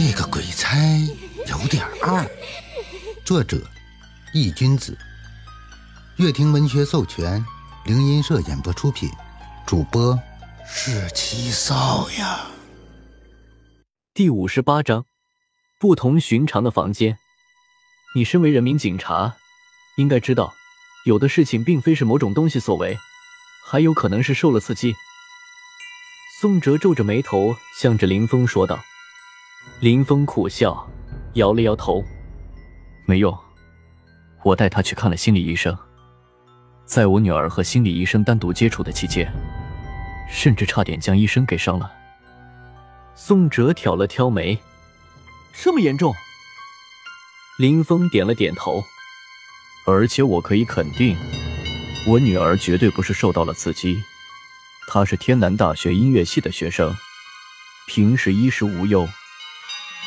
这个鬼差有点二。作者：易君子，乐亭文学授权，灵音社演播出品，主播是七少呀。第五十八章：不同寻常的房间。你身为人民警察，应该知道，有的事情并非是某种东西所为，还有可能是受了刺激。宋哲皱着眉头，向着林峰说道。林峰苦笑，摇了摇头，没用。我带他去看了心理医生，在我女儿和心理医生单独接触的期间，甚至差点将医生给伤了。宋哲挑了挑眉，这么严重？林峰点了点头，而且我可以肯定，我女儿绝对不是受到了刺激。她是天南大学音乐系的学生，平时衣食无忧。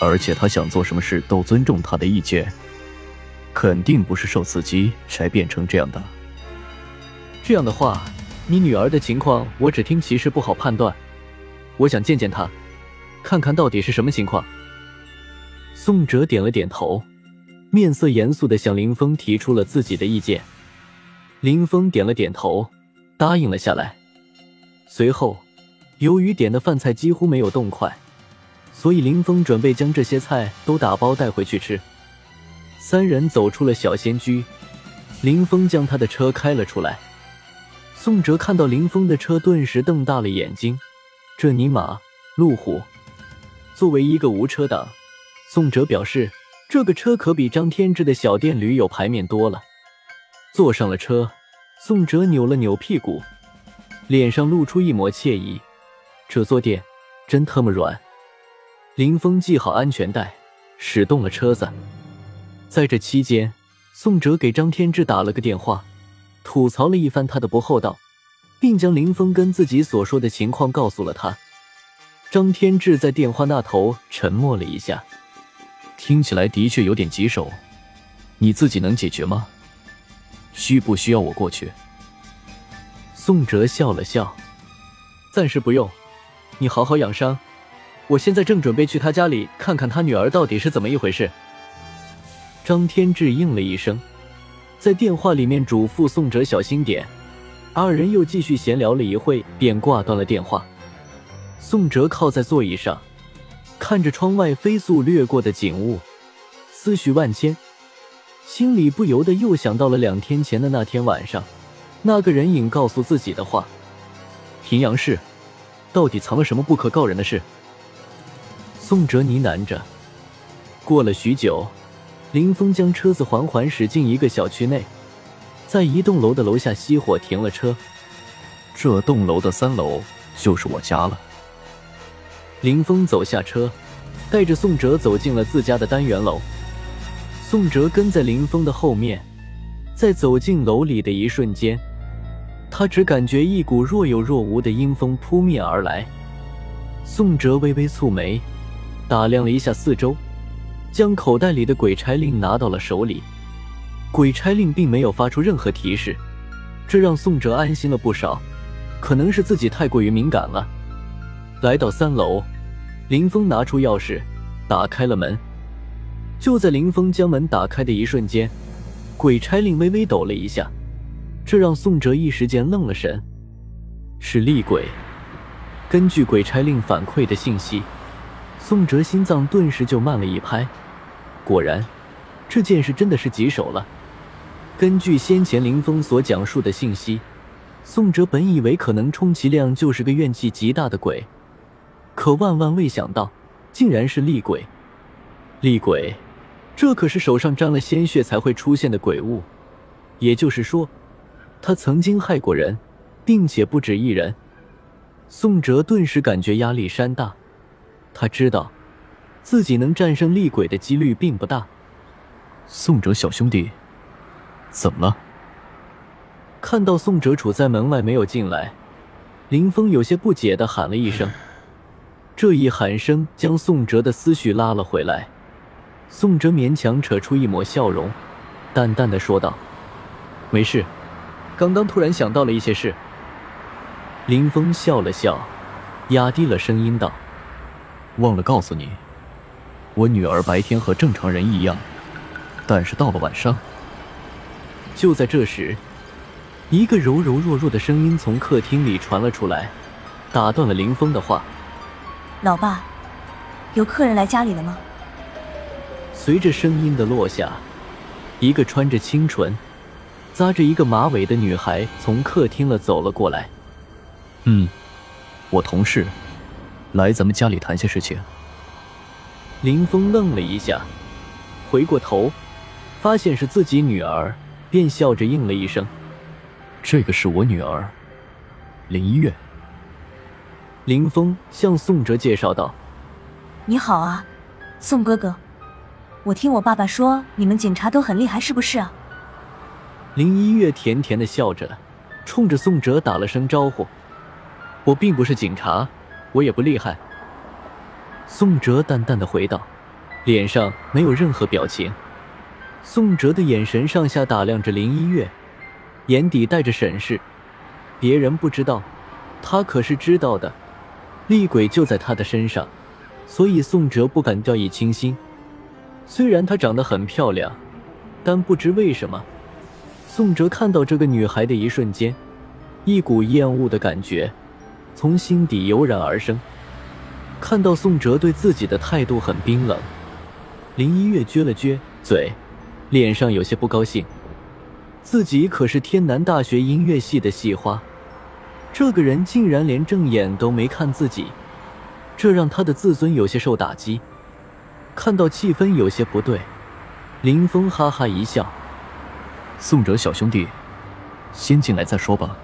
而且他想做什么事都尊重他的意见，肯定不是受刺激才变成这样的。这样的话，你女儿的情况我只听其实不好判断。我想见见她，看看到底是什么情况。宋哲点了点头，面色严肃的向林峰提出了自己的意见。林峰点了点头，答应了下来。随后，由于点的饭菜几乎没有动筷。所以林峰准备将这些菜都打包带回去吃。三人走出了小仙居，林峰将他的车开了出来。宋哲看到林峰的车，顿时瞪大了眼睛：“这尼玛，路虎！”作为一个无车党，宋哲表示这个车可比张天志的小电驴有排面多了。坐上了车，宋哲扭了扭屁股，脸上露出一抹惬意：“这坐垫真他妈软。”林峰系好安全带，驶动了车子。在这期间，宋哲给张天志打了个电话，吐槽了一番他的不厚道，并将林峰跟自己所说的情况告诉了他。张天志在电话那头沉默了一下，听起来的确有点棘手，你自己能解决吗？需不需要我过去？宋哲笑了笑，暂时不用，你好好养伤。我现在正准备去他家里看看他女儿到底是怎么一回事。张天志应了一声，在电话里面嘱咐宋哲小心点。二人又继续闲聊了一会，便挂断了电话。宋哲靠在座椅上，看着窗外飞速掠过的景物，思绪万千，心里不由得又想到了两天前的那天晚上，那个人影告诉自己的话：平阳市到底藏了什么不可告人的事？宋哲呢喃着，过了许久，林峰将车子缓缓驶进一个小区内，在一栋楼的楼下熄火停了车。这栋楼的三楼就是我家了。林峰走下车，带着宋哲走进了自家的单元楼。宋哲跟在林峰的后面，在走进楼里的一瞬间，他只感觉一股若有若无的阴风扑面而来。宋哲微微蹙眉。打量了一下四周，将口袋里的鬼差令拿到了手里。鬼差令并没有发出任何提示，这让宋哲安心了不少。可能是自己太过于敏感了。来到三楼，林峰拿出钥匙，打开了门。就在林峰将门打开的一瞬间，鬼差令微微抖了一下，这让宋哲一时间愣了神。是厉鬼。根据鬼差令反馈的信息。宋哲心脏顿时就慢了一拍，果然，这件事真的是棘手了。根据先前林峰所讲述的信息，宋哲本以为可能充其量就是个怨气极大的鬼，可万万未想到，竟然是厉鬼。厉鬼，这可是手上沾了鲜血才会出现的鬼物，也就是说，他曾经害过人，并且不止一人。宋哲顿时感觉压力山大。他知道，自己能战胜厉鬼的几率并不大。宋哲小兄弟，怎么了？看到宋哲处在门外没有进来，林峰有些不解的喊了一声。这一喊声将宋哲的思绪拉了回来。宋哲勉强扯出一抹笑容，淡淡的说道：“没事，刚刚突然想到了一些事。”林峰笑了笑，压低了声音道。忘了告诉你，我女儿白天和正常人一样，但是到了晚上，就在这时，一个柔柔弱弱的声音从客厅里传了出来，打断了林峰的话。老爸，有客人来家里了吗？随着声音的落下，一个穿着清纯、扎着一个马尾的女孩从客厅了走了过来。嗯，我同事来咱们家里谈些事情。林峰愣了一下，回过头，发现是自己女儿，便笑着应了一声：“这个是我女儿，林一月。”林峰向宋哲介绍道：“你好啊，宋哥哥，我听我爸爸说你们警察都很厉害，是不是啊？”林一月甜甜的笑着，冲着宋哲打了声招呼：“我并不是警察，我也不厉害。”宋哲淡淡的回道，脸上没有任何表情。宋哲的眼神上下打量着林一月，眼底带着审视。别人不知道，他可是知道的。厉鬼就在他的身上，所以宋哲不敢掉以轻心。虽然她长得很漂亮，但不知为什么，宋哲看到这个女孩的一瞬间，一股厌恶的感觉从心底油然而生。看到宋哲对自己的态度很冰冷，林一月撅了撅嘴，脸上有些不高兴。自己可是天南大学音乐系的系花。这个人竟然连正眼都没看自己，这让他的自尊有些受打击。看到气氛有些不对，林峰哈哈一笑：“宋哲小兄弟，先进来再说吧。”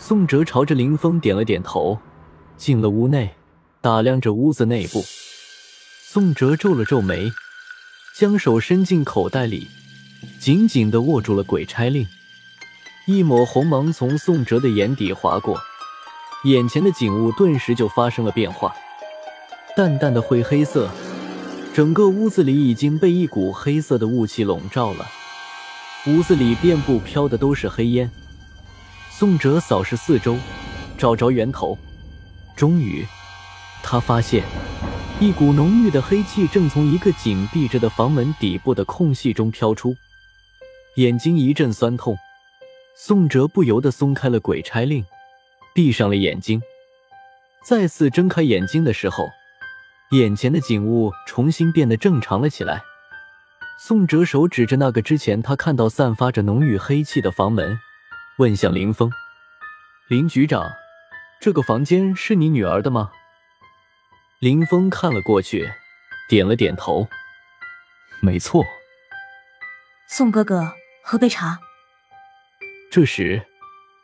宋哲朝着林峰点了点头，进了屋内，打量着屋子内部。宋哲皱了皱眉，将手伸进口袋里，紧紧的握住了鬼差令。一抹红芒从宋哲的眼底划过，眼前的景物顿时就发生了变化，淡淡的灰黑色，整个屋子里已经被一股黑色的雾气笼罩了。屋子里遍布飘的都是黑烟。宋哲扫视四周，找着源头，终于，他发现一股浓郁的黑气正从一个紧闭着的房门底部的空隙中飘出，眼睛一阵酸痛。宋哲不由得松开了鬼差令，闭上了眼睛。再次睁开眼睛的时候，眼前的景物重新变得正常了起来。宋哲手指着那个之前他看到散发着浓郁黑气的房门，问向林峰：“林局长，这个房间是你女儿的吗？”林峰看了过去，点了点头：“没错。”宋哥哥，喝杯茶。这时，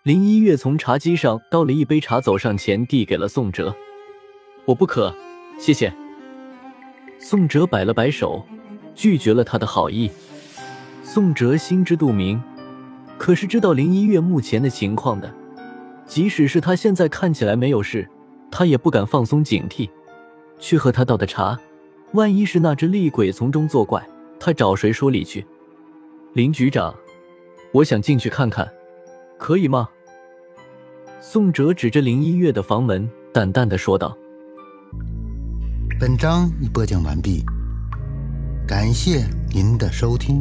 林一月从茶几上倒了一杯茶，走上前递给了宋哲。我不渴，谢谢。宋哲摆了摆手，拒绝了他的好意。宋哲心知肚明，可是知道林一月目前的情况的，即使是他现在看起来没有事，他也不敢放松警惕，去喝他倒的茶。万一是那只厉鬼从中作怪，他找谁说理去？林局长。我想进去看看，可以吗？宋哲指着林一月的房门，淡淡的说道：“本章已播讲完毕，感谢您的收听。”